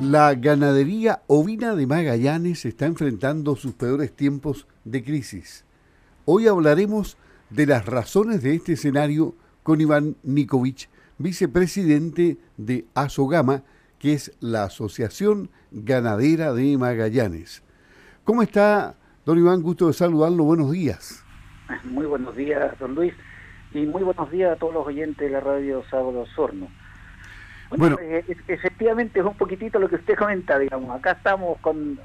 La ganadería ovina de Magallanes está enfrentando sus peores tiempos de crisis. Hoy hablaremos de las razones de este escenario con Iván Nikovich, vicepresidente de Asogama, que es la Asociación Ganadera de Magallanes. ¿Cómo está, don Iván? Gusto de saludarlo. Buenos días. Muy buenos días, don Luis, y muy buenos días a todos los oyentes de la radio Sábado Osorno. Bueno, eh, efectivamente es un poquitito lo que usted comenta, digamos. Acá estamos con,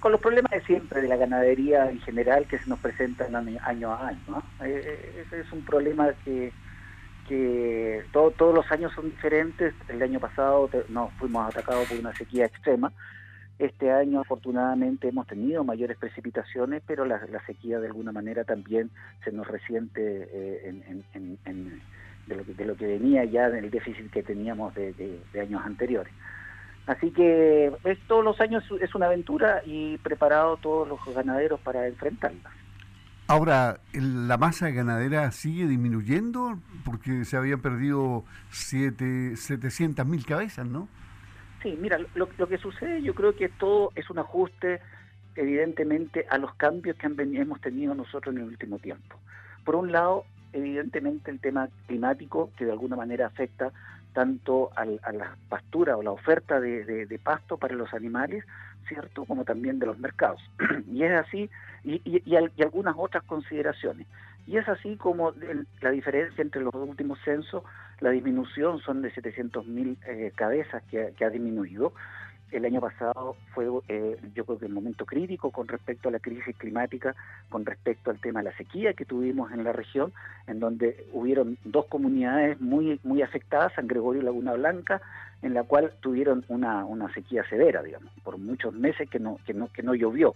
con los problemas de siempre de la ganadería en general que se nos presentan año a año. Eh, eh, ese es un problema que, que todos los años son diferentes. El año pasado nos fuimos atacados por una sequía extrema. Este año afortunadamente hemos tenido mayores precipitaciones, pero la, sequía de alguna manera también se nos resiente en, en de lo, que, de lo que venía ya del déficit que teníamos de, años anteriores. Así que todos los años es una aventura y preparado todos los ganaderos para enfrentarla. Ahora, ¿la masa ganadera sigue disminuyendo? Porque se habían perdido siete, 700 mil cabezas, ¿no? Sí, mira, lo, que sucede yo creo que todo es un ajuste evidentemente a los cambios que hemos tenido nosotros en el último tiempo. Por un lado, evidentemente el tema climático que de alguna manera afecta tanto a la pastura o la oferta de, pasto para los animales, ¿cierto? Como también de los mercados. y es así, y, algunas otras consideraciones. Y es así como la diferencia entre los últimos censos, la disminución son de 700.000 eh, cabezas que, ha disminuido, el año pasado fue, eh, yo creo que el momento crítico con respecto a la crisis climática, con respecto al tema de la sequía que tuvimos en la región, en donde hubieron dos comunidades muy, muy afectadas, San Gregorio y Laguna Blanca, en la cual tuvieron una, una sequía severa, digamos, por muchos meses que no, que no, que no llovió.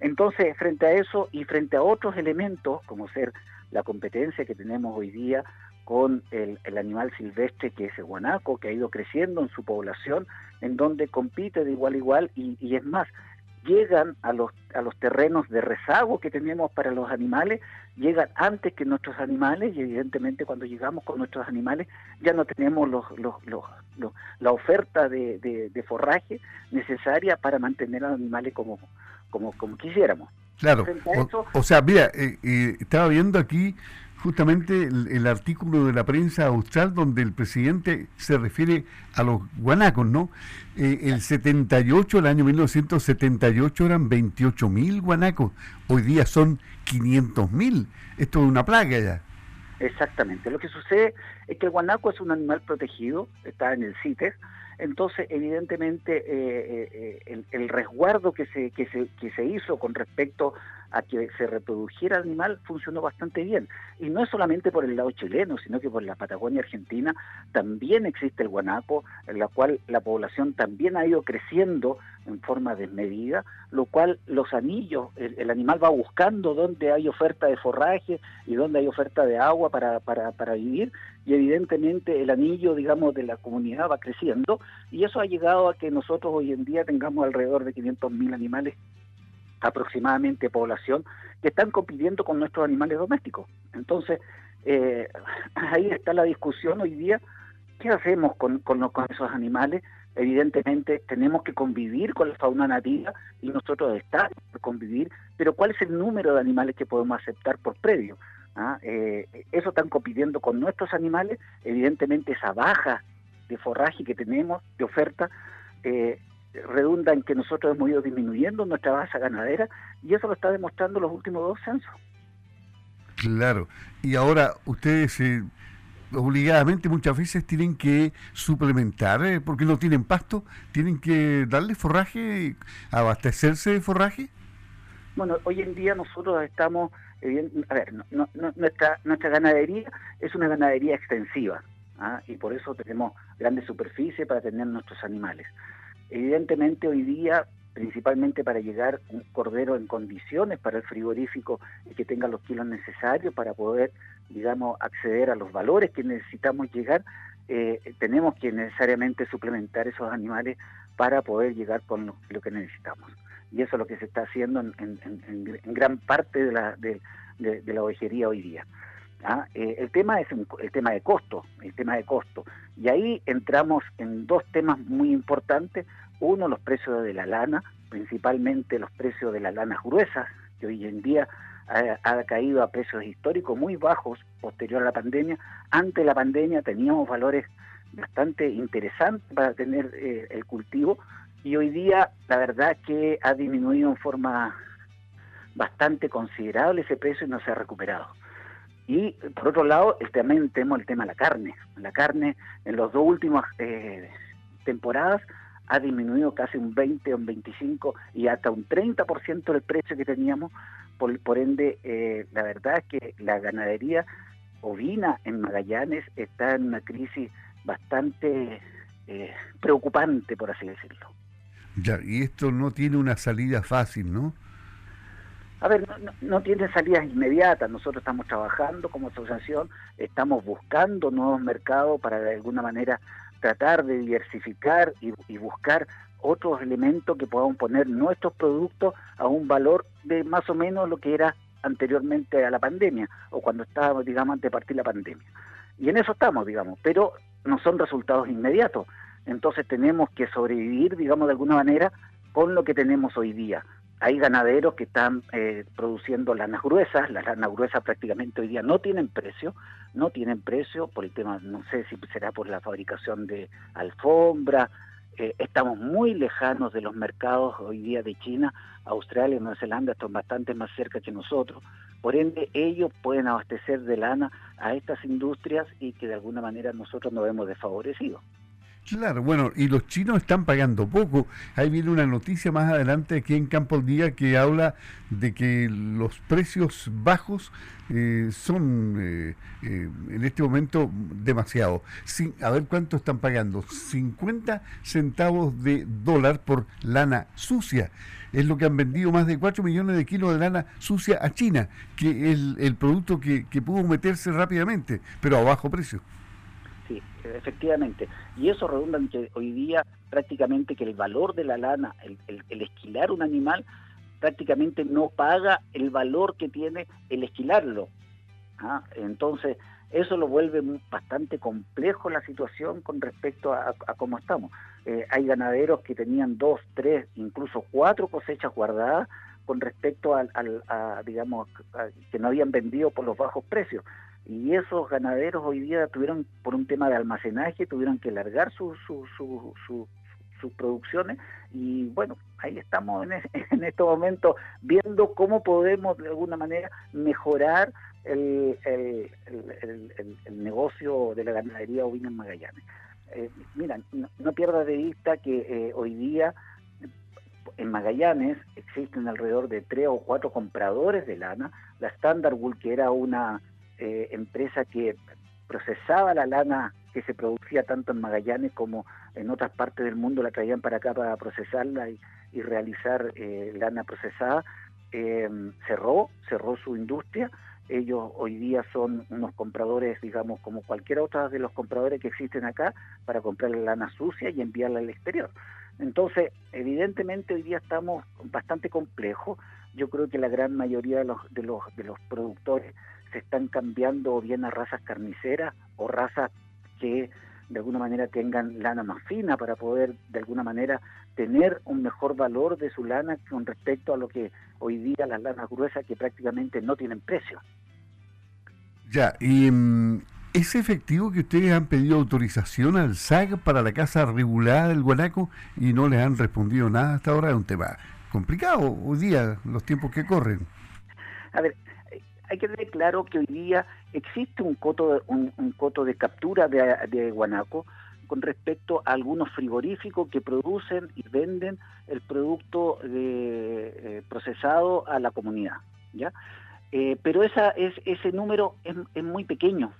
Entonces, frente a eso y frente a otros elementos, como ser la competencia que tenemos hoy día con el, animal silvestre que es el guanaco, que ha ido creciendo en su población, en donde compite de igual a igual y, es más, llegan a los, a los terrenos de rezago que tenemos para los animales, llegan antes que nuestros animales y evidentemente cuando llegamos con nuestros animales ya no tenemos los, los, la oferta de, forraje necesaria para mantener a los animales como, como, como quisiéramos. Claro, o, sea, mira, eh, eh, estaba viendo aquí justamente el, artículo de la prensa austral donde el presidente se refiere a los guanacos, ¿no? Eh, el 78, el año 1978 eran 28 mil guanacos, hoy día son 500 mil. Esto es una plaga ya. Exactamente. Lo que sucede es que el guanaco es un animal protegido, está en el CITES, entonces evidentemente eh, eh, el, el, resguardo que se, que, se, que se hizo con respecto a que se reprodujera el animal funcionó bastante bien. Y no es solamente por el lado chileno, sino que por la Patagonia Argentina también existe el guanaco, en la cual la población también ha ido creciendo en forma desmedida, lo cual los anillos, el, animal va buscando dónde hay oferta de forraje y dónde hay oferta de agua para, para, para vivir, y evidentemente el anillo, digamos, de la comunidad va creciendo, y eso ha llegado a que nosotros hoy en día tengamos alrededor de 500.000 animales aproximadamente población que están compitiendo con nuestros animales domésticos. Entonces, eh, ahí está la discusión hoy día, ¿qué hacemos con, esos animales? Evidentemente tenemos que convivir con la fauna nativa y nosotros estamos por convivir, pero ¿cuál es el número de animales que podemos aceptar por previo? ¿Ah? Eh, eso están compitiendo con nuestros animales, evidentemente esa baja de forraje que tenemos, de oferta, eh, redunda en que nosotros hemos ido disminuyendo nuestra base ganadera y eso lo está demostrando los últimos dos censos. Claro, y ahora ustedes eh, obligadamente muchas veces tienen que suplementar, eh, porque no tienen pasto, tienen que darle forraje, abastecerse de forraje. Bueno, hoy en día nosotros estamos, eh, a ver, nuestra, nuestra ganadería es una ganadería extensiva ¿ah? y por eso tenemos grandes superficies para tener nuestros animales. Evidentemente hoy día, principalmente para llegar un cordero en condiciones para el frigorífico y que tenga los kilos necesarios para poder, digamos, acceder a los valores que necesitamos llegar, eh, tenemos que necesariamente suplementar esos animales para poder llegar con lo, que necesitamos. Y eso es lo que se está haciendo en, gran parte de la, de, ovejería hoy día. ¿ah? Eh, el tema es el tema de costo, el tema de costo. Y ahí entramos en dos temas muy importantes. Uno, los precios de la lana, principalmente los precios de las lanas gruesas, que hoy en día ha, caído a precios históricos muy bajos posterior a la pandemia. Ante la pandemia teníamos valores bastante interesantes para tener eh, el cultivo y hoy día la verdad que ha disminuido en forma bastante considerable ese precio y no se ha recuperado. Y por otro lado, también tenemos el tema de la carne. La carne en las dos últimas eh, temporadas ha disminuido casi un 20 o un 25 y hasta un 30% del precio que teníamos. Por, por ende, eh, la verdad es que la ganadería ovina en Magallanes está en una crisis bastante eh, preocupante, por así decirlo. Ya, y esto no tiene una salida fácil, ¿no? A ver, no, tiene salidas inmediatas. Nosotros estamos trabajando como asociación, estamos buscando nuevos mercados para de alguna manera tratar de diversificar y, buscar otros elementos que podamos poner nuestros productos a un valor de más o menos lo que era anteriormente a la pandemia o cuando estábamos, digamos, antes de partir la pandemia. Y en eso estamos, digamos, pero no son resultados inmediatos. Entonces tenemos que sobrevivir, digamos, de alguna manera con lo que tenemos hoy día hay ganaderos que están eh, produciendo lanas gruesas, las lanas gruesas prácticamente hoy día no tienen precio, no tienen precio por el tema, no sé si será por la fabricación de alfombra, eh, estamos muy lejanos de los mercados hoy día de China, Australia, Nueva Zelanda están bastante más cerca que nosotros, por ende ellos pueden abastecer de lana a estas industrias y que de alguna manera nosotros nos vemos desfavorecidos. Claro, bueno, y los chinos están pagando poco. Ahí viene una noticia más adelante aquí en Campo Día que habla de que los precios bajos eh, son eh, eh, en este momento demasiado. a ver cuánto están pagando. 50 centavos de dólar por lana sucia. Es lo que han vendido más de 4 millones de kilos de lana sucia a China, que es el, producto que pudo meterse rápidamente, pero a bajo precio sí, efectivamente. Y eso redunda en que hoy día prácticamente que el valor de la lana, el, esquilar un animal, prácticamente no paga el valor que tiene el esquilarlo. ¿ah? Entonces, eso lo vuelve bastante complejo la situación con respecto a, cómo estamos. Eh, hay ganaderos que tenían dos, tres, incluso cuatro cosechas guardadas con respecto al, a, digamos, que no habían vendido por los bajos precios y esos ganaderos hoy día tuvieron, por un tema de almacenaje, tuvieron que largar sus producciones y bueno, ahí estamos en, en estos momentos viendo cómo podemos de alguna manera mejorar el, el, negocio de la ganadería ovina en Magallanes. Eh, mira, no, pierdas de vista que eh, hoy día en Magallanes existen alrededor de tres o cuatro compradores de lana. La Standard Wool, que era una eh, empresa que procesaba la lana que se producía tanto en Magallanes como en otras partes del mundo, la traían para acá para procesarla y, realizar eh, lana procesada, eh, cerró, cerró su industria. Ellos hoy día son unos compradores, digamos, como cualquier otro de los compradores que existen acá, para comprar la lana sucia y enviarla al exterior. Entonces, evidentemente hoy día estamos bastante complejos. Yo creo que la gran mayoría de los, de los, de los productores se están cambiando bien a razas carniceras o razas que de alguna manera tengan lana más fina para poder de alguna manera tener un mejor valor de su lana con respecto a lo que hoy día las lanas gruesas que prácticamente no tienen precio. Ya, y mm, ¿es efectivo que ustedes han pedido autorización al SAG para la casa regulada del Guanaco y no les han respondido nada hasta ahora? Es un tema complicado hoy día, los tiempos que corren. A ver, hay que tener claro que hoy día existe un coto, un, coto de captura de, guanaco con respecto a algunos frigoríficos que producen y venden el producto eh, procesado a la comunidad, ¿ya? Eh, pero esa es, ese número es, es, muy pequeño,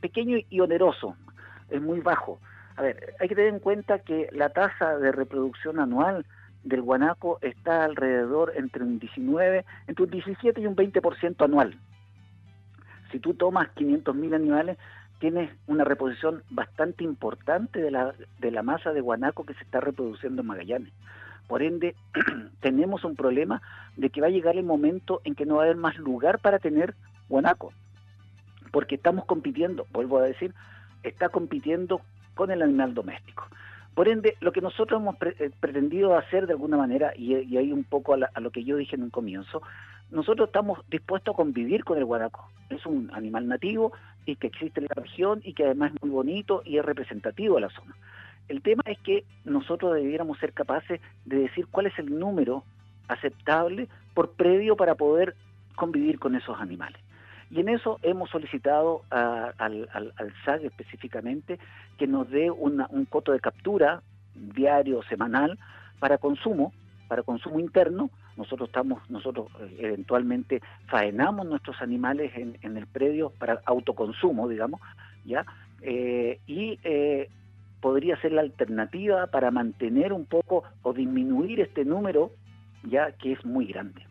pequeño y oneroso, es muy bajo. A ver, hay que tener en cuenta que la tasa de reproducción anual del guanaco está alrededor entre un 19, entre un 17 y un 20% anual. Si tú tomas 500.000 animales, tienes una reposición bastante importante de la, de la masa de guanaco que se está reproduciendo en Magallanes. Por ende, tenemos un problema de que va a llegar el momento en que no va a haber más lugar para tener guanaco. porque estamos compitiendo, vuelvo a decir, está compitiendo con el animal doméstico. Por ende, lo que nosotros hemos eh, pretendido hacer de alguna manera, y, ahí un poco a, lo que yo dije en un comienzo, nosotros estamos dispuestos a convivir con el guanaco. Es un animal nativo y que existe en la región y que además es muy bonito y es representativo de la zona. El tema es que nosotros debiéramos ser capaces de decir cuál es el número aceptable por previo para poder convivir con esos animales. Y en eso hemos solicitado al, SAG específicamente que nos dé un coto de captura diario semanal para consumo, para consumo interno. Nosotros estamos, nosotros eh, eventualmente faenamos nuestros animales en, el predio para autoconsumo, digamos, ya, eh, y eh, podría ser la alternativa para mantener un poco o disminuir este número ya que es muy grande.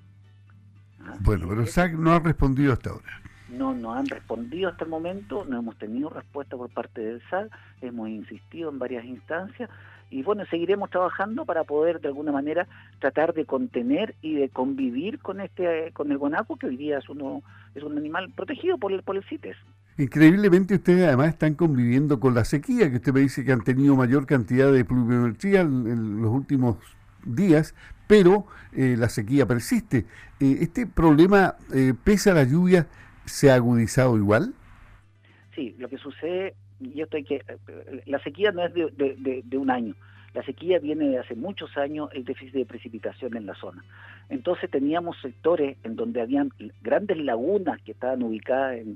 ¿Ah? Bueno, pero SAC no ha respondido hasta ahora no nos han respondido hasta el momento, no hemos tenido respuesta por parte del SAL, hemos insistido en varias instancias y bueno, seguiremos trabajando para poder de alguna manera tratar de contener y de convivir con este con el guanaco que hoy día es uno es un animal protegido por el por CITES. Increíblemente ustedes además están conviviendo con la sequía, que usted me dice que han tenido mayor cantidad de pluviometría en los últimos días, pero eh, la sequía persiste. Eh, este problema, eh, pese a la lluvia, se ha agudizado igual? Sí, lo que sucede, y esto que, la sequía no es de, un año, la sequía viene de hace muchos años el déficit de precipitación en la zona. Entonces teníamos sectores en donde habían grandes lagunas que estaban ubicadas en,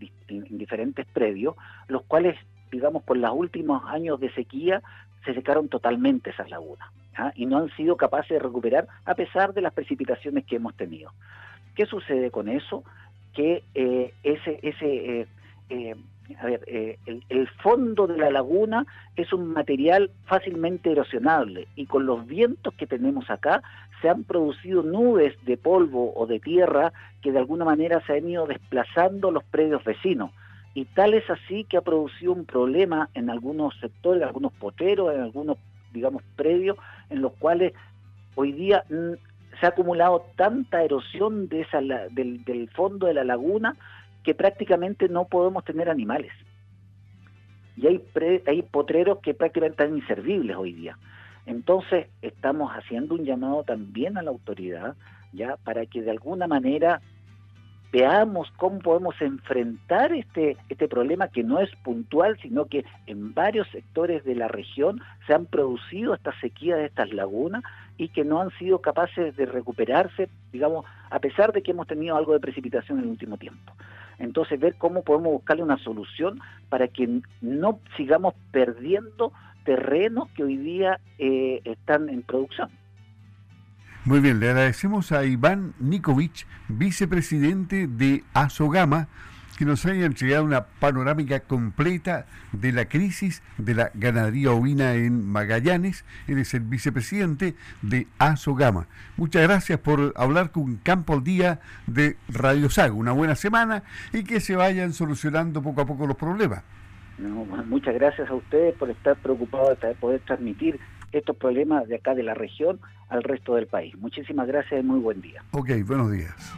diferentes predios, los cuales, digamos, por los últimos años de sequía se secaron totalmente esas lagunas ¿ah? y no han sido capaces de recuperar a pesar de las precipitaciones que hemos tenido. ¿Qué sucede con eso? Que eh, ese, ese eh, eh, a ver, el, el, fondo de la laguna es un material fácilmente erosionable y con los vientos que tenemos acá se han producido nubes de polvo o de tierra que de alguna manera se han ido desplazando los predios vecinos. Y tal es así que ha producido un problema en algunos sectores, en algunos poteros, en algunos, digamos, predios, en los cuales hoy día se ha acumulado tanta erosión de esa, del, fondo de la laguna que prácticamente no podemos tener animales. Y hay, hay potreros que prácticamente están inservibles hoy día. Entonces estamos haciendo un llamado también a la autoridad ya para que de alguna manera veamos cómo podemos enfrentar este, este problema que no es puntual, sino que en varios sectores de la región se han producido esta sequía de estas lagunas y que no han sido capaces de recuperarse, digamos, a pesar de que hemos tenido algo de precipitación en el último tiempo. Entonces, ver cómo podemos buscarle una solución para que no sigamos perdiendo terrenos que hoy día eh, están en producción. Muy bien, le agradecemos a Iván Nikovic, vicepresidente de Azogama, que nos haya entregado una panorámica completa de la crisis de la ganadería ovina en Magallanes. Él es el vicepresidente de Azogama. Muchas gracias por hablar con Campo al Día de Radio Sago. Una buena semana y que se vayan solucionando poco a poco los problemas. muchas gracias a ustedes por estar preocupados de poder transmitir estos problemas de acá de la región al resto del país. Muchísimas gracias y muy buen día. Ok, buenos días.